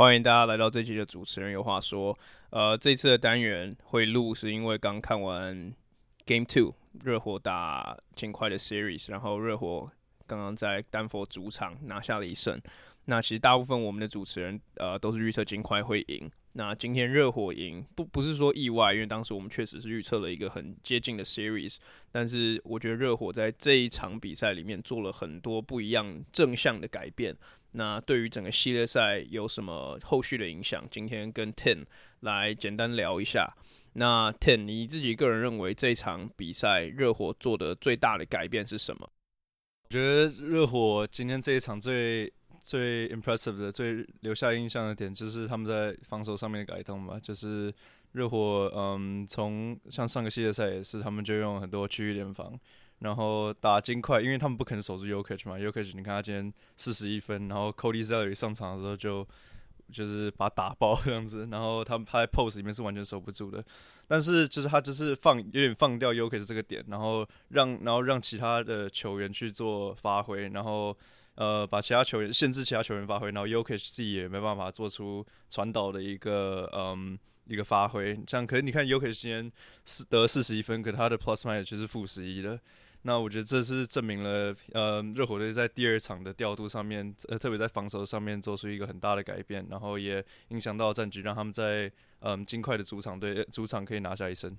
欢迎大家来到这期的主持人有话说。呃，这次的单元会录是因为刚看完 Game Two 热火打金块的 Series，然后热火刚刚在丹佛主场拿下了一胜。那其实大部分我们的主持人呃都是预测金块会赢。那今天热火赢不不是说意外，因为当时我们确实是预测了一个很接近的 Series。但是我觉得热火在这一场比赛里面做了很多不一样正向的改变。那对于整个系列赛有什么后续的影响？今天跟 Ten 来简单聊一下。那 Ten 你自己个人认为这一场比赛热火做的最大的改变是什么？我觉得热火今天这一场最最 impressive 的、最留下印象的点，就是他们在防守上面的改动吧。就是热火，嗯，从像上个系列赛也是，他们就用很多区域联防。然后打金块，因为他们不可能守住 Jokic 嘛。Jokic 你看他今天四十一分，然后 Cody Zeller 上场的时候就就是把他打爆这样子。然后他们他在 post 里面是完全守不住的，但是就是他就是放有点放掉 Jokic 这个点，然后让然后让其他的球员去做发挥，然后呃把其他球员限制其他球员发挥，然后 Jokic 自己也没办法做出传导的一个嗯一个发挥。这样可是你看 Jokic 今天四得四十一分，可他的 plus minus 就是负十一的。那我觉得这是证明了，呃，热火队在第二场的调度上面，呃，特别在防守上面做出一个很大的改变，然后也影响到战局，让他们在嗯、尽快的主场对主场可以拿下一胜。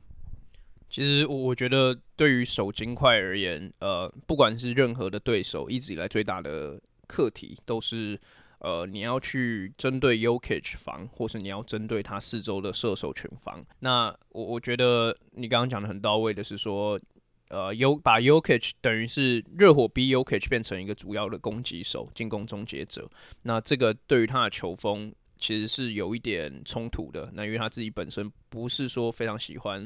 其实我我觉得对于守金块而言，呃，不管是任何的对手，一直以来最大的课题都是，呃，你要去针对 Jokic 防，或是你要针对他四周的射手群防。那我我觉得你刚刚讲的很到位的是说。呃，有把 Jokic 等于是热火逼 Jokic 变成一个主要的攻击手、进攻终结者。那这个对于他的球风其实是有一点冲突的。那因为他自己本身不是说非常喜欢，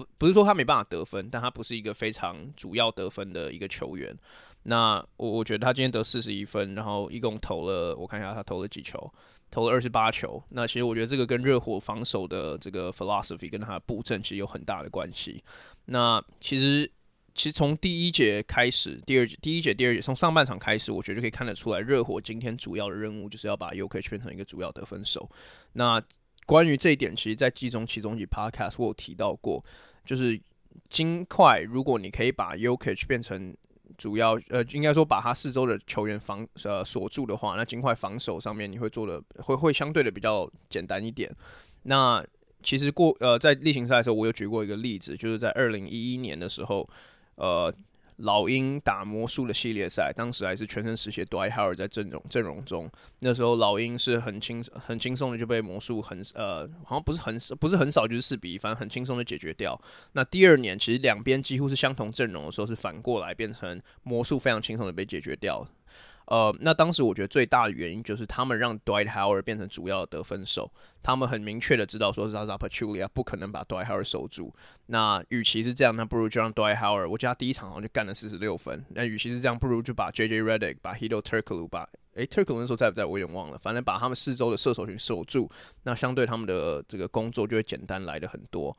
不不是说他没办法得分，但他不是一个非常主要得分的一个球员。那我我觉得他今天得四十一分，然后一共投了，我看一下他投了几球，投了二十八球。那其实我觉得这个跟热火防守的这个 philosophy 跟他的布阵其实有很大的关系。那其实，其实从第一节开始，第二节、第一节、第二节，从上半场开始，我觉得就可以看得出来，热火今天主要的任务就是要把 UK 变成一个主要得分手。那关于这一点，其实，在季中、期中及 Podcast 我有提到过，就是金块，如果你可以把 Jokic 变成主要，呃，应该说把他四周的球员防呃锁住的话，那金块防守上面你会做的会会相对的比较简单一点。那其实过呃，在例行赛的时候，我有举过一个例子，就是在二零一一年的时候，呃，老鹰打魔术的系列赛，当时还是全身是血，Dwight Howard 在阵容阵容中，那时候老鹰是很轻很轻松的就被魔术很呃，好像不是很不是很少就是四比一，反正很轻松的解决掉。那第二年其实两边几乎是相同阵容的时候，是反过来变成魔术非常轻松的被解决掉。呃，那当时我觉得最大的原因就是他们让 Dwight Howard 变成主要的得分手，他们很明确的知道说 Zaza Pachulia 不可能把 Dwight Howard 守住。那与其是这样，那不如就让 Dwight Howard，我记得他第一场好像就干了四十六分。那与其是这样，不如就把 JJ Redick、把 Hedo t u r k l u、把诶 t u r k l u 那时候在不在，我有点忘了。反正把他们四周的射手群守住，那相对他们的这个工作就会简单来的很多。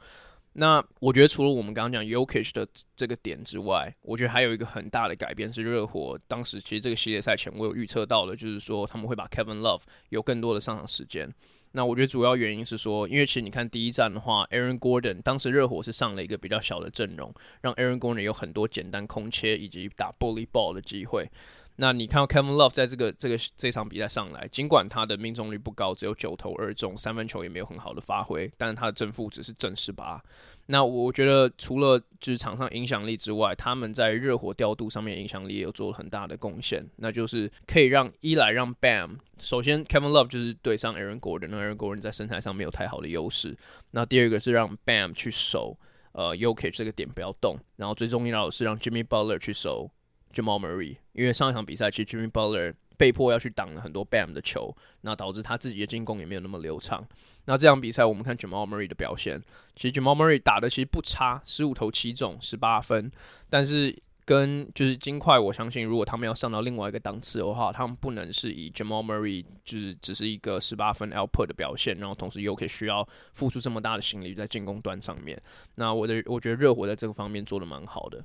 那我觉得除了我们刚刚讲 Yokish 的这个点之外，我觉得还有一个很大的改变是热火当时其实这个系列赛前我有预测到的，就是说他们会把 Kevin Love 有更多的上场时间。那我觉得主要原因是说，因为其实你看第一战的话，Aaron Gordon 当时热火是上了一个比较小的阵容，让 Aaron Gordon 有很多简单空切以及打 bully ball 的机会。那你看到 Kevin Love 在这个这个这场比赛上来，尽管他的命中率不高，只有九投二中，三分球也没有很好的发挥，但是他的正负值是正十八。那我觉得除了就是场上影响力之外，他们在热火调度上面影响力也有做了很大的贡献。那就是可以让一来让 Bam，首先 Kevin Love 就是对上 Aaron Gordon，那 Aaron Gordon 在身材上没有太好的优势。那第二个是让 Bam 去守呃 y o k i c 这个点不要动，然后最重要的是让 Jimmy Butler 去守。Jamal Murray，因为上一场比赛其实 Jimmy Butler 被迫要去挡了很多 Bam 的球，那导致他自己的进攻也没有那么流畅。那这场比赛我们看 Jamal Murray 的表现，其实 Jamal Murray 打的其实不差，十五投七中，十八分。但是跟就是金块，我相信如果他们要上到另外一个档次的话，他们不能是以 Jamal Murray 就是只是一个十八分 output 的表现，然后同时又可以需要付出这么大的心力在进攻端上面。那我的我觉得热火在这个方面做的蛮好的。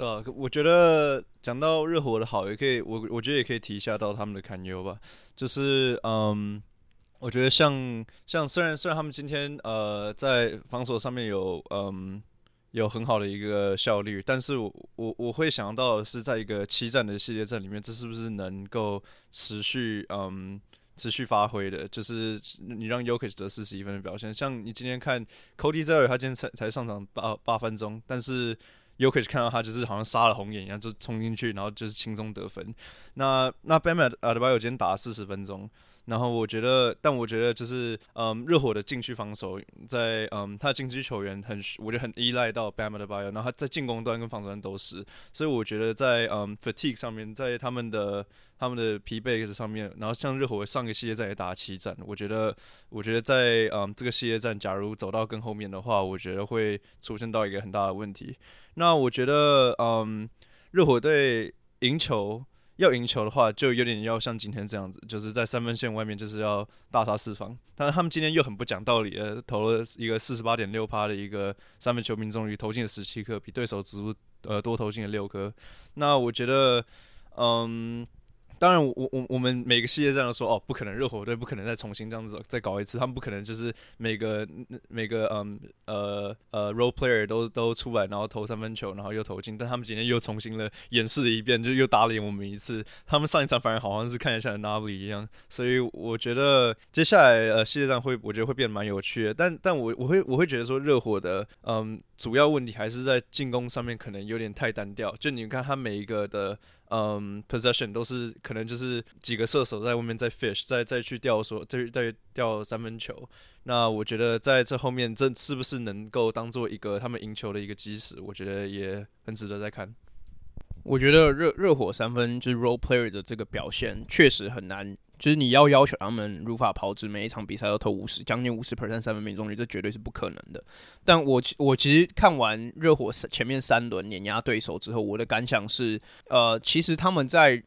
对，我觉得讲到热火的好，也可以我我觉得也可以提一下到他们的堪忧吧。就是嗯，我觉得像像虽然虽然他们今天呃在防守上面有嗯。有很好的一个效率，但是我我我会想到是，在一个七战的系列战里面，这是不是能够持续嗯持续发挥的？就是你让 Jokic 得四十一分的表现，像你今天看 Cody Zell，他今天才才上场八八分钟，但是又可以看到他就是好像杀了红眼一样，就冲进去，然后就是轻松得分。那那 Bam Adebayo 今天打了四十分钟。然后我觉得，但我觉得就是，嗯，热火的禁区防守在，嗯，他禁区球员很，我觉得很依赖到 Bam a d b i o 然后他在进攻端跟防守端都是，所以我觉得在，嗯，fatigue 上面，在他们的他们的疲惫上面，然后像热火上个系列战也打七战，我觉得，我觉得在，嗯，这个系列战假如走到更后面的话，我觉得会出现到一个很大的问题。那我觉得，嗯，热火队赢球。要赢球的话，就有点要像今天这样子，就是在三分线外面就是要大杀四方。但是他们今天又很不讲道理，呃，投了一个四十八点六趴的一个三分球命中率，投进了十七颗，比对手足呃多投进了六颗。那我觉得，嗯。当然我，我我我们每个系列这样说哦，不可能，热火队不可能再重新这样子再搞一次，他们不可能就是每个每个嗯呃呃 role player 都都出来，然后投三分球，然后又投进。但他们今天又重新了演示了一遍，就又打脸我们一次。他们上一场反而好像是看起来像 Gnabry 一样，所以我觉得接下来呃系列战会我觉得会变得蛮有趣的。但 但我我会我会觉得说热火的嗯主要问题还是在进攻上面可能有点太单调。就你看他每一个的。嗯，possession 都是可能就是几个射手在外面在 fish，在再去吊说，再再吊三分球。那我觉得在这后面，这是不是能够当做一个他们赢球的一个基石？我觉得也很值得再看。我觉得热热火三分就是 role player 的这个表现确实很难。就是你要要求他们如法炮制，每一场比赛要投五十，将近五十 percent 三分命中率，这绝对是不可能的。但我我其实看完热火前面三轮碾压对手之后，我的感想是，呃，其实他们在。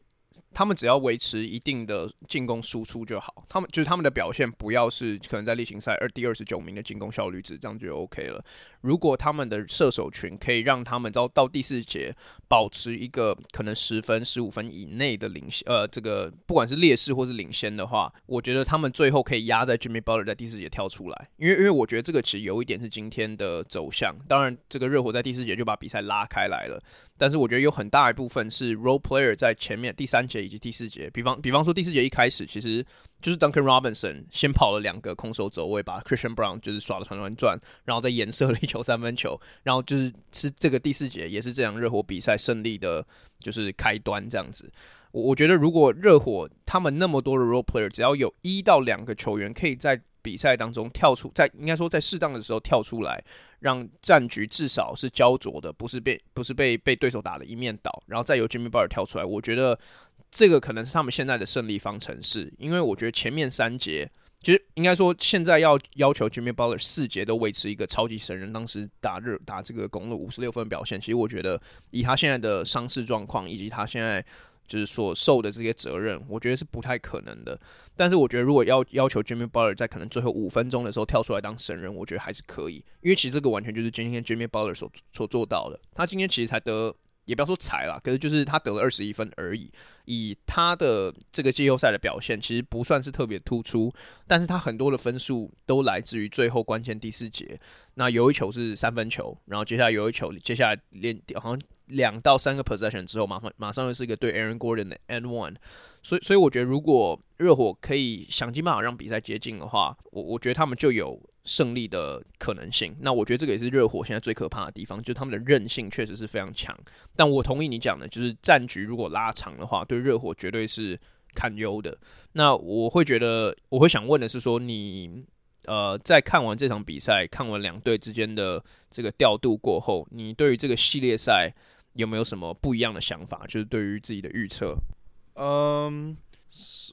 他们只要维持一定的进攻输出就好，他们就是他们的表现不要是可能在例行赛二第二十九名的进攻效率值，这样就 OK 了。如果他们的射手群可以让他们到到第四节保持一个可能十分十五分以内的领先，呃，这个不管是劣势或是领先的话，我觉得他们最后可以压在 Jimmy Butler 在第四节跳出来，因为因为我觉得这个其实有一点是今天的走向。当然，这个热火在第四节就把比赛拉开来了。但是我觉得有很大一部分是 role player 在前面第三节以及第四节，比方比方说第四节一开始，其实就是 Duncan Robinson 先跑了两个空手走位，把 Christian Brown 就是耍的团团转，然后再颜射了一球三分球，然后就是是这个第四节也是这样热火比赛胜利的，就是开端这样子。我我觉得如果热火他们那么多的 role player，只要有一到两个球员可以在比赛当中跳出，在应该说在适当的时候跳出来。让战局至少是焦灼的，不是被不是被被对手打的一面倒，然后再由 Jimmy Butler 跳出来。我觉得这个可能是他们现在的胜利方程式，因为我觉得前面三节，其实应该说现在要要求 Jimmy Butler 四节都维持一个超级神人，当时打日打这个公鹿五十六分表现，其实我觉得以他现在的伤势状况以及他现在。就是所受的这些责任，我觉得是不太可能的。但是我觉得，如果要要求 Jimmy Butler 在可能最后五分钟的时候跳出来当神人，我觉得还是可以。因为其实这个完全就是今天 Jimmy Butler 所所做到的。他今天其实才得，也不要说才啦，可是就是他得了二十一分而已。以他的这个季后赛的表现，其实不算是特别突出，但是他很多的分数都来自于最后关键第四节。那有一球是三分球，然后接下来有一球，接下来连好像。两到三个 possession 之后，马上马上又是一个对 Aaron Gordon 的 and one，所以所以我觉得如果热火可以想尽办法让比赛接近的话，我我觉得他们就有胜利的可能性。那我觉得这个也是热火现在最可怕的地方，就是他们的韧性确实是非常强。但我同意你讲的，就是战局如果拉长的话，对热火绝对是堪忧的。那我会觉得，我会想问的是说你。呃，在看完这场比赛，看完两队之间的这个调度过后，你对于这个系列赛有没有什么不一样的想法？就是对于自己的预测？嗯，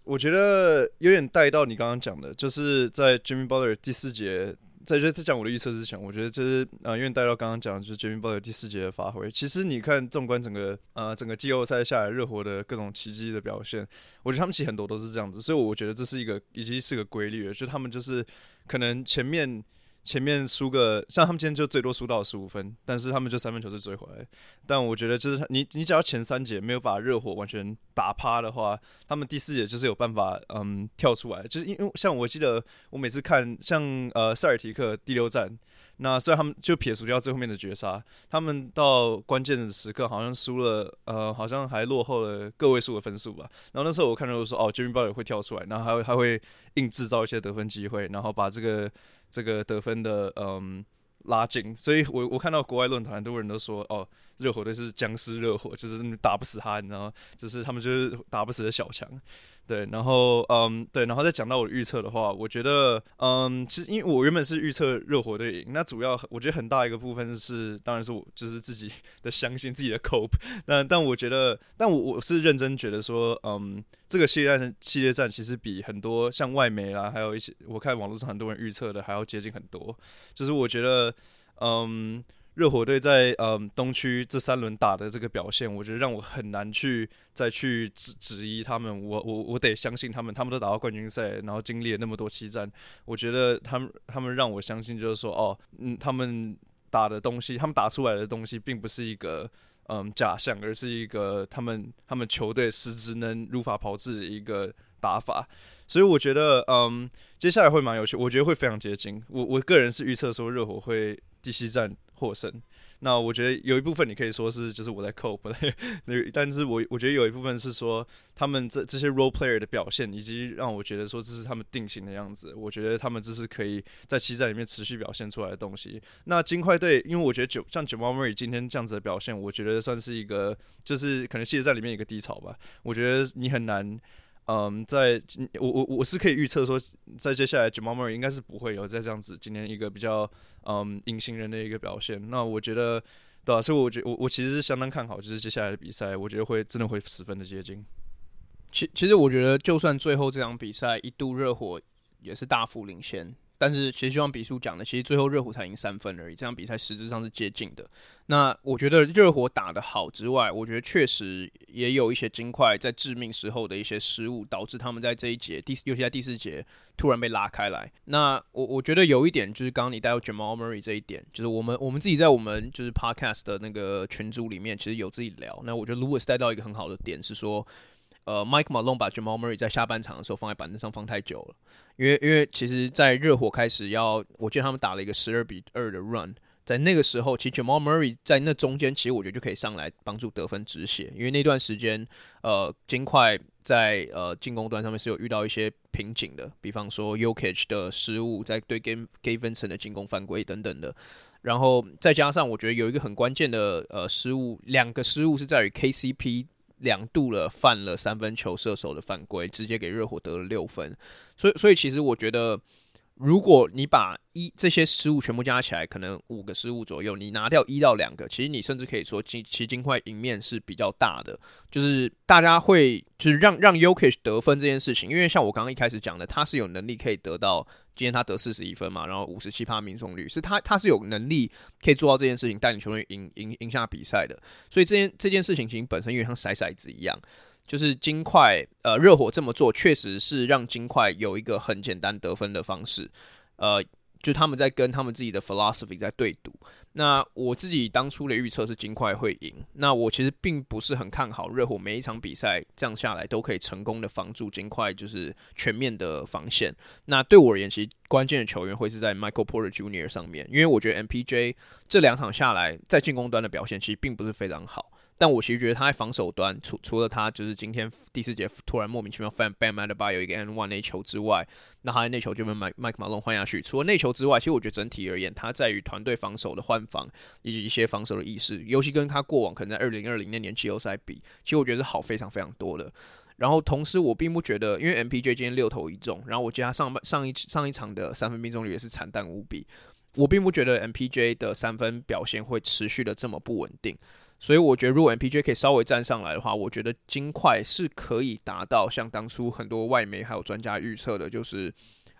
我觉得有点带到你刚刚讲的，就是在 Jimmy Butler 第四节在这次讲我的预测之前，我觉得就是呃，因为带到刚刚讲的就是 Jimmy Butler 第四节的发挥。其实你看，纵观整个呃整个季后赛下来，热火的各种奇迹的表现，我觉得他们其实很多都是这样子。所以我觉得这是一个已经是个规律了，就他们就是可能前面。前面输个像他们今天就最多输到十五分，但是他们就三分球是追回来。但我觉得就是你你只要前三节没有把热火完全打趴的话，他们第四节就是有办法嗯跳出来。就是因为像我记得我每次看像呃塞尔提克第六战，那虽然他们就撇除掉最后面的绝杀，他们到关键的时刻好像输了呃好像还落后了个位数的分数吧。然后那时候我看到说哦，Jimmy Butler 会跳出来，然后还会还会硬制造一些得分机会，然后把这个。这个得分的嗯拉近，所以我我看到国外论坛很多人都说哦，热火队是僵尸热火，就是打不死他，你知道吗？就是他们就是打不死的小强。对，然后嗯，对，然后再讲到我预测的话，我觉得嗯，其实因为我原本是预测热火队赢，那主要我觉得很大一个部分是，当然是我就是自己的相信自己的 cope，但但我觉得，但我我是认真觉得说，嗯，这个系列战系列战其实比很多像外媒啦，还有一些我看网络上很多人预测的还要接近很多，就是我觉得嗯。热火队在嗯东区这三轮打的这个表现，我觉得让我很难去再去质质疑他们。我我我得相信他们，他们都打到冠军赛，然后经历了那么多期战，我觉得他们他们让我相信，就是说哦，嗯，他们打的东西，他们打出来的东西，并不是一个嗯假象，而是一个他们他们球队实质能如法炮制的一个打法。所以我觉得嗯接下来会蛮有趣，我觉得会非常接近。我我个人是预测说热火会第七战。获胜，那我觉得有一部分你可以说是就是我在 cope，但是我我觉得有一部分是说他们这这些 role player 的表现，以及让我觉得说这是他们定型的样子。我觉得他们这是可以在期赛里面持续表现出来的东西。那金块队，因为我觉得九像九毛瑞今天这样子的表现，我觉得算是一个就是可能系列赛里面一个低潮吧。我觉得你很难。嗯，在我我我是可以预测说，在接下来 Jamal Murray 应该是不会有再这样子今天一个比较嗯隐形人的一个表现。那我觉得，对啊，所以我觉我我其实是相当看好，就是接下来的比赛，我觉得会真的会十分的接近。其其实我觉得，就算最后这场比赛一度热火也是大幅领先。但是其实就像比数讲的，其实最后热火才赢三分而已，这场比赛实质上是接近的。那我觉得热火打得好之外，我觉得确实也有一些金块在致命时候的一些失误，导致他们在这一节第尤其在第四节突然被拉开来。那我我觉得有一点就是刚刚你带到 Jamal Murray 这一点，就是我们我们自己在我们就是 Podcast 的那个群组里面，其实有自己聊。那我觉得 Lewis 带到一个很好的点是说。呃，Mike Malone 把 Jamal Murray 在下半场的时候放在板凳上放太久了，因为因为其实，在热火开始要，我记得他们打了一个十二比二的 run，在那个时候，其实 Jamal Murray 在那中间，其实我觉得就可以上来帮助得分止血，因为那段时间，呃，金块在呃进攻端上面是有遇到一些瓶颈的，比方说 Jokic 的失误，在对 Game Gavinson 的进攻犯规等等的，然后再加上我觉得有一个很关键的呃失误，两个失误是在于 KCP。两度了犯了三分球射手的犯规，直接给热火得了六分。所以，所以其实我觉得，如果你把一这些失误全部加起来，可能五个失误左右，你拿掉一到两个，其实你甚至可以说金其金块赢面是比较大的。就是大家会就是让让 Jokic 得分这件事情，因为像我刚刚一开始讲的，他是有能力可以得到。今天他得四十一分嘛，然后五十七趴命中率，是他他是有能力可以做到这件事情，带领球队赢赢赢下比赛的。所以这件这件事情其实本身有点像骰骰子一样，就是金块呃热火这么做，确实是让金块有一个很简单得分的方式，呃。就他们在跟他们自己的 philosophy 在对赌。那我自己当初的预测是金块会赢。那我其实并不是很看好热火每一场比赛这样下来都可以成功的防住金块，就是全面的防线。那对我而言，其实关键的球员会是在 Michael Porter Jr. 上面，因为我觉得 MPJ 这两场下来在进攻端的表现其实并不是非常好。但我其实觉得他在防守端，除除了他就是今天第四节突然莫名其妙犯 Bam a d b y 有一个 N one 内球之外，那他的内球就被 Mike Mike Malone 换下去。除了内球之外，其实我觉得整体而言，他在于团队防守的换防以及一些防守的意识，尤其跟他过往可能在二零二零那年季后赛比，其实我觉得是好非常非常多的。然后同时，我并不觉得，因为 MPJ 今天六投一中，然后我记得他上半上一上一场的三分命中率也是惨淡无比，我并不觉得 MPJ 的三分表现会持续的这么不稳定。所以我觉得，如果 MPJ 可以稍微站上来的话，我觉得金块是可以达到像当初很多外媒还有专家预测的，就是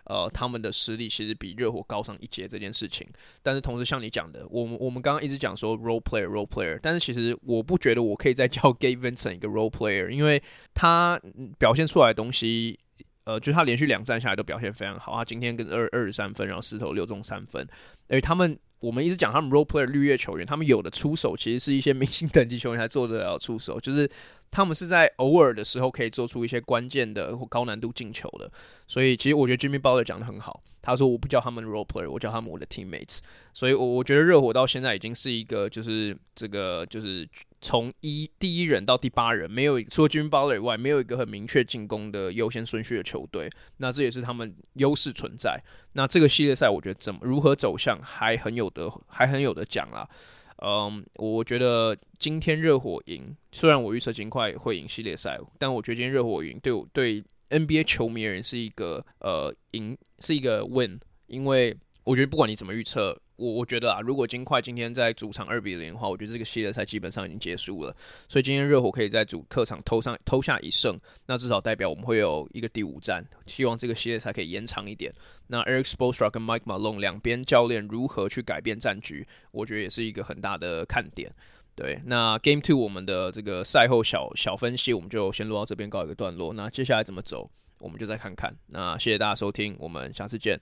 呃，他们的实力其实比热火高上一截这件事情。但是同时，像你讲的，我们我们刚刚一直讲说 role player role player，但是其实我不觉得我可以再叫 Gabe Vincent 一个 role player，因为他表现出来的东西，呃，就是他连续两战下来都表现非常好。他今天跟二二十三分，然后四投六中三分，而他们。我们一直讲他们 role player 绿叶球员，他们有的出手其实是一些明星等级球员才做得了出手，就是他们是在偶尔的时候可以做出一些关键的或高难度进球的。所以其实我觉得 Jimmy Butler 讲得很好，他说我不叫他们 role player，我叫他们我的 teammates。所以我我觉得热火到现在已经是一个就是这个就是。从一第一人到第八人，没有除了 Jimmy Butler 以外，没有一个很明确进攻的优先顺序的球队。那这也是他们优势存在。那这个系列赛，我觉得怎么如何走向，还很有得还很有得讲啦。嗯，我觉得今天热火赢，虽然我预测金块会赢系列赛，但我觉得今天热火赢对我对 NBA 球迷而言是一个呃赢是一个 win，因为我觉得不管你怎么预测。我我觉得啊，如果金块今天在主场二比零的话，我觉得这个系列赛基本上已经结束了。所以今天热火可以在主客场偷上偷下一胜，那至少代表我们会有一个第五战。希望这个系列赛可以延长一点。那 Eric Spoelstra 跟 Mike Malone 两边教练如何去改变战局，我觉得也是一个很大的看点。对，那 Game Two 我们的这个赛后小小分析，我们就先录到这边告一个段落。那接下来怎么走，我们就再看看。那谢谢大家收听，我们下次见。